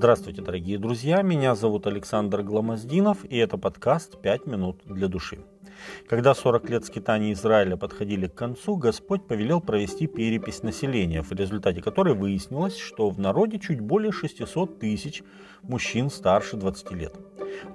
Здравствуйте, дорогие друзья, меня зовут Александр Гламоздинов, и это подкаст «Пять минут для души». Когда 40 лет скитания Израиля подходили к концу, Господь повелел провести перепись населения, в результате которой выяснилось, что в народе чуть более 600 тысяч мужчин старше 20 лет.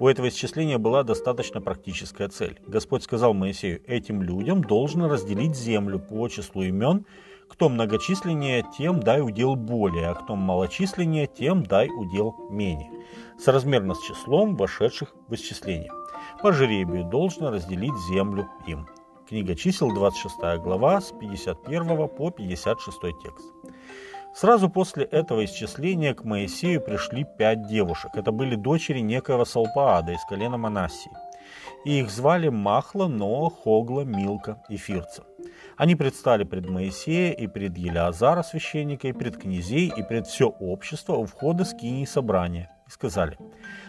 У этого исчисления была достаточно практическая цель. Господь сказал Моисею, этим людям должно разделить землю по числу имен, кто многочисленнее, тем дай удел более, а кто малочисленнее, тем дай удел менее. Соразмерно с числом вошедших в исчисление. По жребию должно разделить землю им. Книга чисел, 26 глава, с 51 по 56 текст. Сразу после этого исчисления к Моисею пришли пять девушек. Это были дочери некоего Салпаада из колена Манассии. И их звали Махла, Ноа, Хогла, Милка и Фирца. Они предстали пред Моисея и пред Елеазара священника, и пред князей, и пред все общество у входа скинии собрания, и сказали,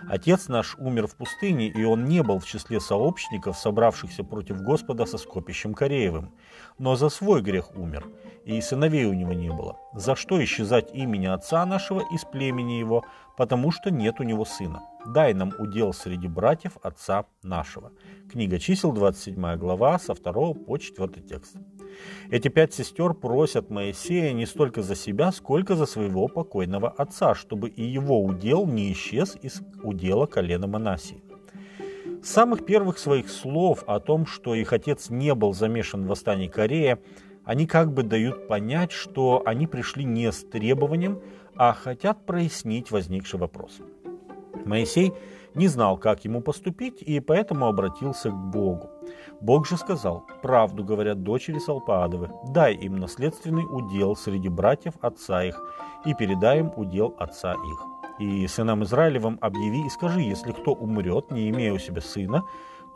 «Отец наш умер в пустыне, и он не был в числе сообщников, собравшихся против Господа со скопищем Кореевым, но за свой грех умер, и сыновей у него не было. За что исчезать имени отца нашего из племени его, потому что нет у него сына? Дай нам удел среди братьев отца нашего». Книга чисел, 27 глава, со 2 по 4 текст. Эти пять сестер просят Моисея не столько за себя, сколько за своего покойного отца, чтобы и его удел не исчез из удела колена Манасии. С самых первых своих слов о том, что их отец не был замешан в восстании Корея, они как бы дают понять, что они пришли не с требованием, а хотят прояснить возникший вопрос. Моисей не знал, как ему поступить, и поэтому обратился к Богу. Бог же сказал, правду говорят дочери Салпаадовы, дай им наследственный удел среди братьев отца их, и передай им удел отца их. И сынам Израилевым объяви и скажи, если кто умрет, не имея у себя сына,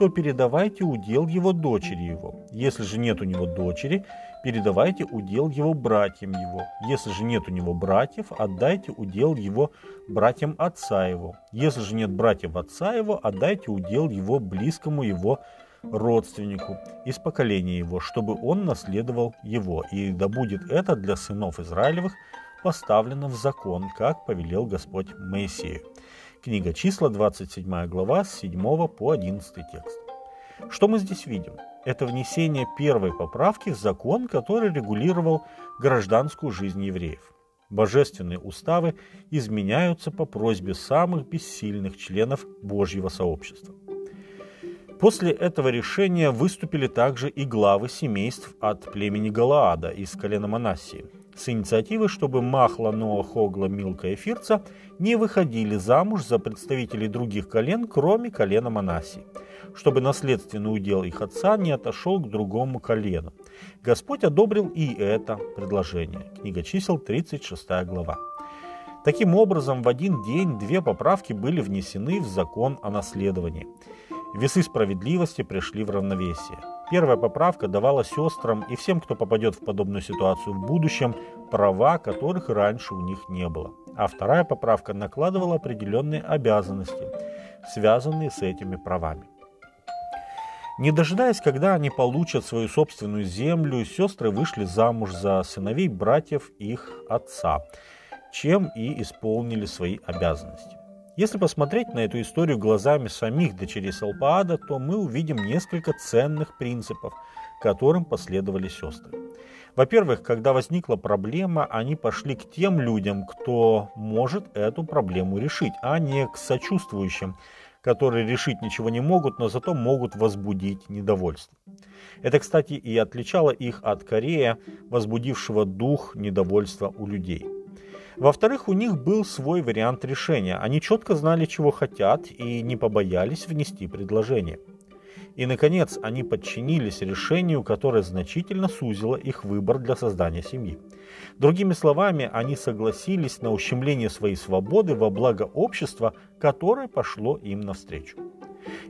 то передавайте удел его дочери его. Если же нет у него дочери, передавайте удел его братьям его. Если же нет у него братьев, отдайте удел его братьям отца его. Если же нет братьев отца его, отдайте удел его близкому его родственнику из поколения его, чтобы он наследовал его. И да будет это для сынов Израилевых поставлено в закон, как повелел Господь Моисею. Книга числа, 27 глава, с 7 по 11 текст. Что мы здесь видим? Это внесение первой поправки в закон, который регулировал гражданскую жизнь евреев. Божественные уставы изменяются по просьбе самых бессильных членов Божьего сообщества. После этого решения выступили также и главы семейств от племени Галаада из колена Манассии с инициативой, чтобы Махла, Ноа, Хогла, Милка и Фирца не выходили замуж за представителей других колен, кроме колена Манассии, чтобы наследственный удел их отца не отошел к другому колену. Господь одобрил и это предложение. Книга чисел, 36 глава. Таким образом, в один день две поправки были внесены в закон о наследовании – Весы справедливости пришли в равновесие. Первая поправка давала сестрам и всем, кто попадет в подобную ситуацию в будущем, права, которых раньше у них не было. А вторая поправка накладывала определенные обязанности, связанные с этими правами. Не дожидаясь, когда они получат свою собственную землю, сестры вышли замуж за сыновей братьев их отца, чем и исполнили свои обязанности. Если посмотреть на эту историю глазами самих дочерей Салпаада, то мы увидим несколько ценных принципов, которым последовали сестры. Во-первых, когда возникла проблема, они пошли к тем людям, кто может эту проблему решить, а не к сочувствующим, которые решить ничего не могут, но зато могут возбудить недовольство. Это, кстати, и отличало их от Корея, возбудившего дух недовольства у людей – во-вторых, у них был свой вариант решения. Они четко знали, чего хотят и не побоялись внести предложение. И, наконец, они подчинились решению, которое значительно сузило их выбор для создания семьи. Другими словами, они согласились на ущемление своей свободы во благо общества, которое пошло им навстречу.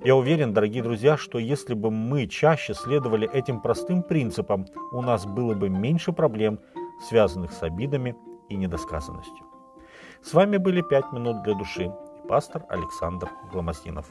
Я уверен, дорогие друзья, что если бы мы чаще следовали этим простым принципам, у нас было бы меньше проблем, связанных с обидами и недосказанностью. С вами были «Пять минут для души» и пастор Александр Гломоздинов.